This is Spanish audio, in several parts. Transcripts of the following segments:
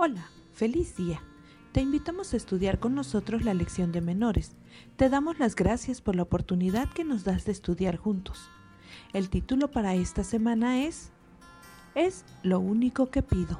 Hola, feliz día. Te invitamos a estudiar con nosotros la lección de menores. Te damos las gracias por la oportunidad que nos das de estudiar juntos. El título para esta semana es Es lo único que pido.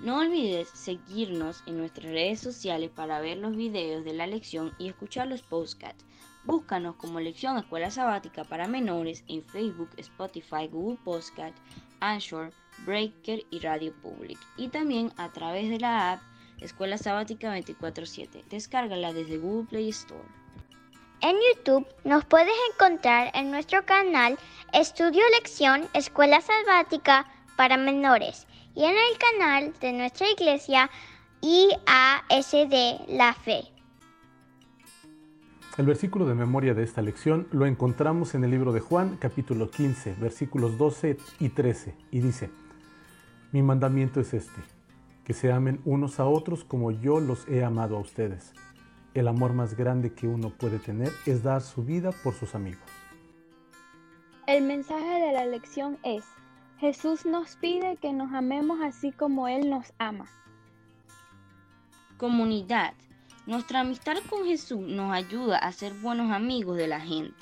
No olvides seguirnos en nuestras redes sociales para ver los videos de la lección y escuchar los podcasts. Búscanos como Lección Escuela Sabática para Menores en Facebook, Spotify, Google Podcast, Anchor, Breaker y Radio Public. Y también a través de la app Escuela Sabática 24-7. Descárgala desde Google Play Store. En YouTube nos puedes encontrar en nuestro canal Estudio Lección Escuela Sabática para Menores y en el canal de nuestra iglesia IASD La Fe. El versículo de memoria de esta lección lo encontramos en el libro de Juan, capítulo 15, versículos 12 y 13, y dice, Mi mandamiento es este, que se amen unos a otros como yo los he amado a ustedes. El amor más grande que uno puede tener es dar su vida por sus amigos. El mensaje de la lección es, Jesús nos pide que nos amemos así como Él nos ama. Comunidad. Nuestra amistad con Jesús nos ayuda a ser buenos amigos de la gente.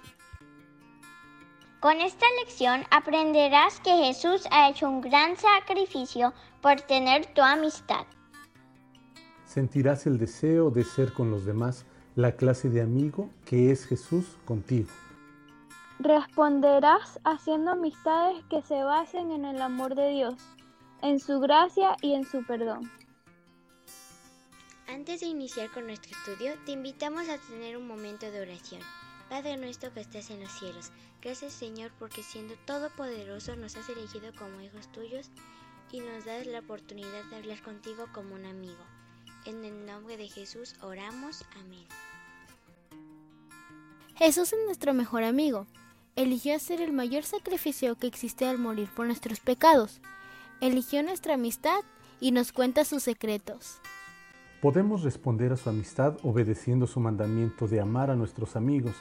Con esta lección aprenderás que Jesús ha hecho un gran sacrificio por tener tu amistad. Sentirás el deseo de ser con los demás la clase de amigo que es Jesús contigo. Responderás haciendo amistades que se basen en el amor de Dios, en su gracia y en su perdón. Antes de iniciar con nuestro estudio, te invitamos a tener un momento de oración. Padre nuestro que estás en los cielos, gracias Señor porque siendo todopoderoso nos has elegido como hijos tuyos y nos das la oportunidad de hablar contigo como un amigo. En el nombre de Jesús oramos. Amén. Jesús es nuestro mejor amigo. Eligió hacer el mayor sacrificio que existe al morir por nuestros pecados. Eligió nuestra amistad y nos cuenta sus secretos. Podemos responder a su amistad obedeciendo su mandamiento de amar a nuestros amigos,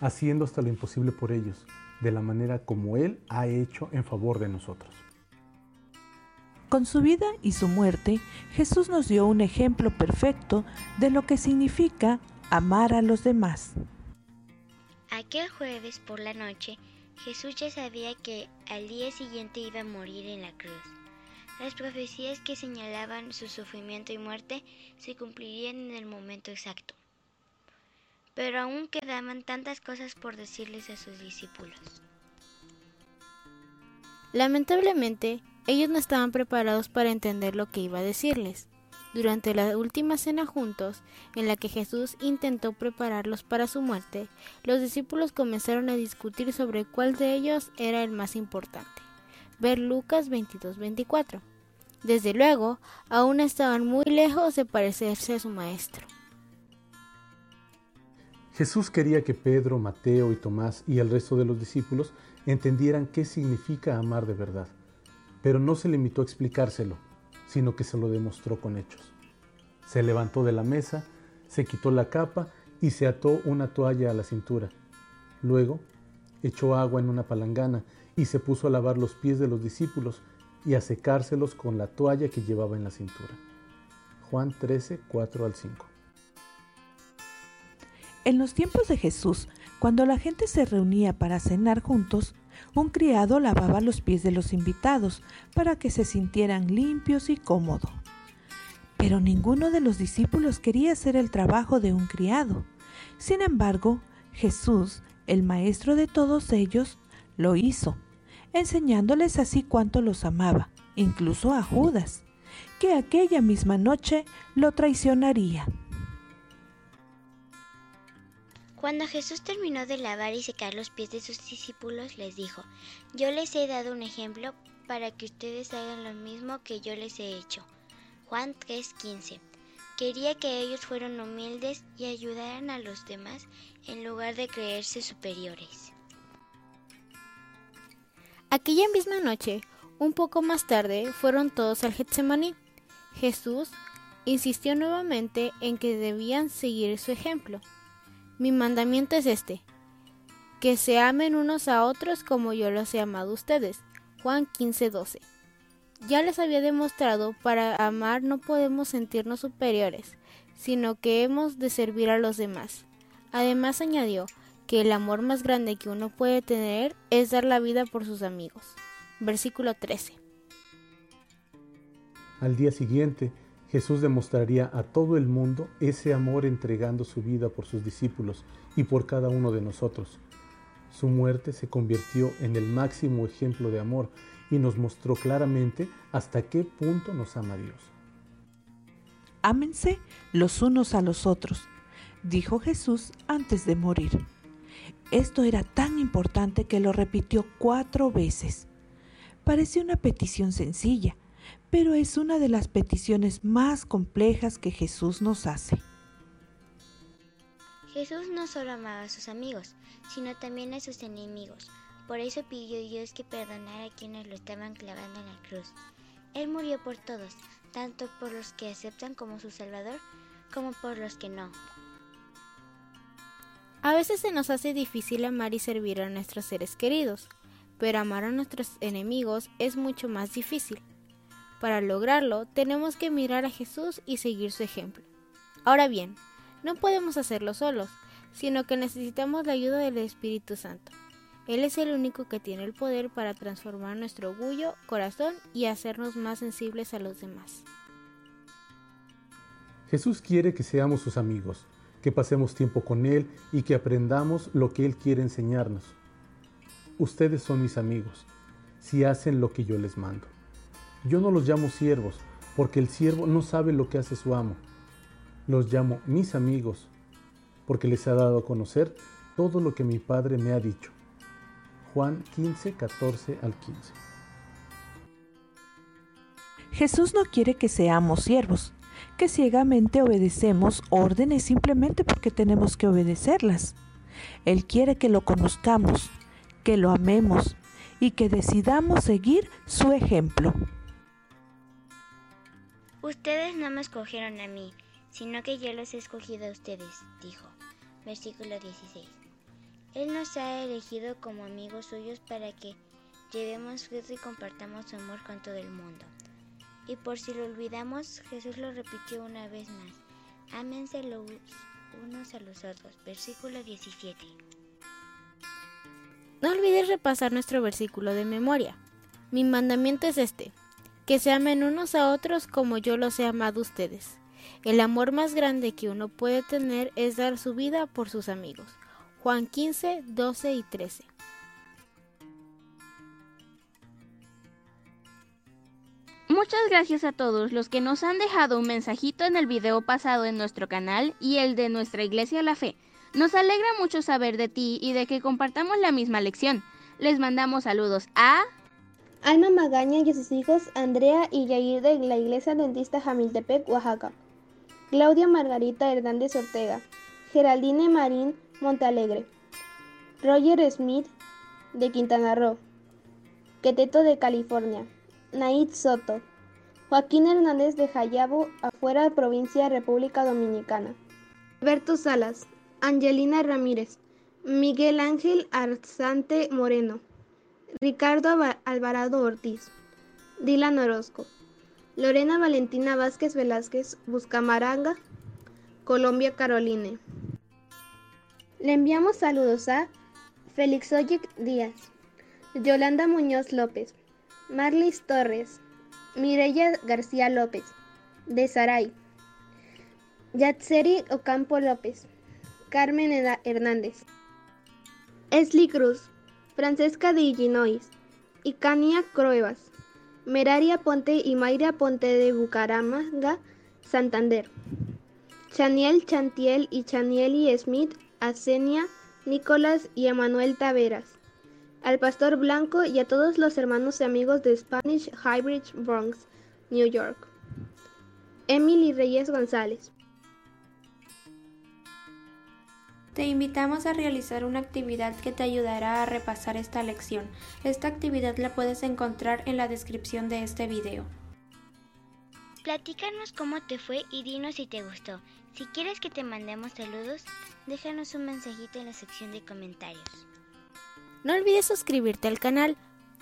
haciendo hasta lo imposible por ellos, de la manera como Él ha hecho en favor de nosotros. Con su vida y su muerte, Jesús nos dio un ejemplo perfecto de lo que significa amar a los demás. Aquel jueves por la noche, Jesús ya sabía que al día siguiente iba a morir en la cruz. Las profecías que señalaban su sufrimiento y muerte se cumplirían en el momento exacto. Pero aún quedaban tantas cosas por decirles a sus discípulos. Lamentablemente, ellos no estaban preparados para entender lo que iba a decirles. Durante la última cena juntos, en la que Jesús intentó prepararlos para su muerte, los discípulos comenzaron a discutir sobre cuál de ellos era el más importante. Ver Lucas 22-24. Desde luego, aún estaban muy lejos de parecerse a su maestro. Jesús quería que Pedro, Mateo y Tomás y el resto de los discípulos entendieran qué significa amar de verdad, pero no se limitó a explicárselo, sino que se lo demostró con hechos. Se levantó de la mesa, se quitó la capa y se ató una toalla a la cintura. Luego echó agua en una palangana y se puso a lavar los pies de los discípulos y a secárselos con la toalla que llevaba en la cintura. Juan 13, 4 al 5. En los tiempos de Jesús, cuando la gente se reunía para cenar juntos, un criado lavaba los pies de los invitados para que se sintieran limpios y cómodos. Pero ninguno de los discípulos quería hacer el trabajo de un criado. Sin embargo, Jesús, el maestro de todos ellos, lo hizo, enseñándoles así cuánto los amaba, incluso a Judas, que aquella misma noche lo traicionaría. Cuando Jesús terminó de lavar y secar los pies de sus discípulos, les dijo, Yo les he dado un ejemplo para que ustedes hagan lo mismo que yo les he hecho. Juan 3:15. Quería que ellos fueran humildes y ayudaran a los demás en lugar de creerse superiores. Aquella misma noche, un poco más tarde, fueron todos al Getsemaní. Jesús insistió nuevamente en que debían seguir su ejemplo. Mi mandamiento es este, que se amen unos a otros como yo los he amado a ustedes. Juan 15:12. ya les había demostrado, para amar no podemos sentirnos superiores, sino que hemos de servir a los demás. Además añadió que el amor más grande que uno puede tener es dar la vida por sus amigos. Versículo 13. Al día siguiente, Jesús demostraría a todo el mundo ese amor entregando su vida por sus discípulos y por cada uno de nosotros. Su muerte se convirtió en el máximo ejemplo de amor y nos mostró claramente hasta qué punto nos ama Dios. Ámense los unos a los otros, dijo Jesús antes de morir. Esto era tan importante que lo repitió cuatro veces. Parece una petición sencilla, pero es una de las peticiones más complejas que Jesús nos hace. Jesús no solo amaba a sus amigos, sino también a sus enemigos. Por eso pidió a Dios que perdonara a quienes lo estaban clavando en la cruz. Él murió por todos, tanto por los que aceptan como su Salvador, como por los que no. A veces se nos hace difícil amar y servir a nuestros seres queridos, pero amar a nuestros enemigos es mucho más difícil. Para lograrlo, tenemos que mirar a Jesús y seguir su ejemplo. Ahora bien, no podemos hacerlo solos, sino que necesitamos la ayuda del Espíritu Santo. Él es el único que tiene el poder para transformar nuestro orgullo, corazón y hacernos más sensibles a los demás. Jesús quiere que seamos sus amigos, que pasemos tiempo con Él y que aprendamos lo que Él quiere enseñarnos. Ustedes son mis amigos, si hacen lo que yo les mando. Yo no los llamo siervos, porque el siervo no sabe lo que hace su amo. Los llamo mis amigos, porque les ha dado a conocer todo lo que mi Padre me ha dicho. Juan 15, 14 al 15. Jesús no quiere que seamos siervos, que ciegamente obedecemos órdenes simplemente porque tenemos que obedecerlas. Él quiere que lo conozcamos, que lo amemos y que decidamos seguir su ejemplo. Ustedes no me escogieron a mí, sino que yo los he escogido a ustedes, dijo. Versículo 16. Él nos ha elegido como amigos suyos para que llevemos fruto y compartamos su amor con todo el mundo. Y por si lo olvidamos, Jesús lo repitió una vez más. Ámense los unos a los otros. Versículo 17. No olvides repasar nuestro versículo de memoria. Mi mandamiento es este, que se amen unos a otros como yo los he amado ustedes. El amor más grande que uno puede tener es dar su vida por sus amigos. Juan 15, 12 y 13. Muchas gracias a todos los que nos han dejado un mensajito en el video pasado en nuestro canal y el de nuestra Iglesia La Fe. Nos alegra mucho saber de ti y de que compartamos la misma lección. Les mandamos saludos a Alma Magaña y sus hijos Andrea y Yair de la Iglesia Dentista Jamiltepec, Oaxaca. Claudia Margarita Hernández Ortega. Geraldine Marín Montalegre. Roger Smith de Quintana Roo. Queteto de California. Naid Soto. Joaquín Hernández de Jayabo, afuera provincia República Dominicana. Alberto Salas. Angelina Ramírez. Miguel Ángel Arzante Moreno. Ricardo Alvarado Ortiz, Dylan Orozco, Lorena Valentina Vázquez Velázquez, Buscamaranga, Colombia Caroline. Le enviamos saludos a Félix Oyic Díaz, Yolanda Muñoz López, Marlis Torres, Mireya García López, de Saray, Yatseri Ocampo López, Carmen Hernández, Esli Cruz, Francesca de Illinois, Icania Cruevas, Meraria Ponte y Mayra Ponte de Bucaramanga, Santander. Chaniel Chantiel y Chanieli Smith, Asenia, Nicolás y Emanuel Taveras. Al Pastor Blanco y a todos los hermanos y amigos de Spanish Highbridge, Bronx, New York. Emily Reyes González. Te invitamos a realizar una actividad que te ayudará a repasar esta lección. Esta actividad la puedes encontrar en la descripción de este video. Platícanos cómo te fue y dinos si te gustó. Si quieres que te mandemos saludos, déjanos un mensajito en la sección de comentarios. No olvides suscribirte al canal.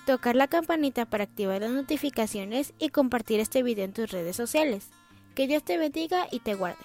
tocar la campanita para activar las notificaciones y compartir este video en tus redes sociales. Que Dios te bendiga y te guarde.